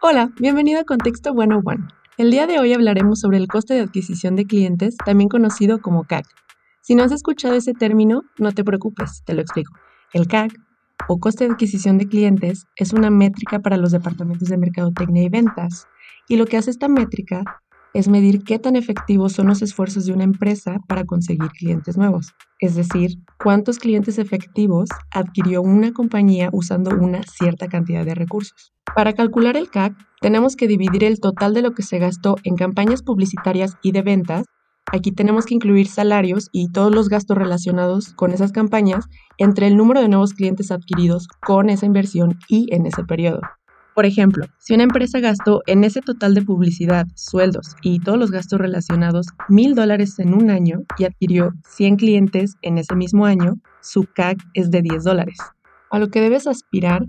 Hola, bienvenido a Contexto 101. El día de hoy hablaremos sobre el coste de adquisición de clientes, también conocido como CAC. Si no has escuchado ese término, no te preocupes, te lo explico. El CAC, o coste de adquisición de clientes, es una métrica para los departamentos de mercadotecnia y ventas. Y lo que hace esta métrica es medir qué tan efectivos son los esfuerzos de una empresa para conseguir clientes nuevos, es decir, cuántos clientes efectivos adquirió una compañía usando una cierta cantidad de recursos. Para calcular el CAC, tenemos que dividir el total de lo que se gastó en campañas publicitarias y de ventas. Aquí tenemos que incluir salarios y todos los gastos relacionados con esas campañas entre el número de nuevos clientes adquiridos con esa inversión y en ese periodo. Por ejemplo, si una empresa gastó en ese total de publicidad, sueldos y todos los gastos relacionados mil dólares en un año y adquirió 100 clientes en ese mismo año, su CAC es de 10 dólares. A lo que debes aspirar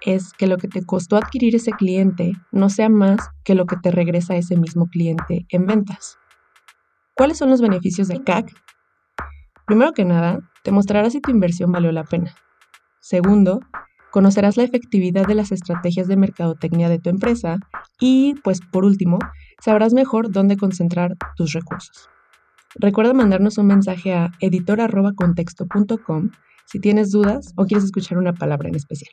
es que lo que te costó adquirir ese cliente no sea más que lo que te regresa ese mismo cliente en ventas. ¿Cuáles son los beneficios del CAC? Primero que nada, te mostrará si tu inversión valió la pena. Segundo, conocerás la efectividad de las estrategias de mercadotecnia de tu empresa y, pues por último, sabrás mejor dónde concentrar tus recursos. Recuerda mandarnos un mensaje a editor.contexto.com si tienes dudas o quieres escuchar una palabra en especial.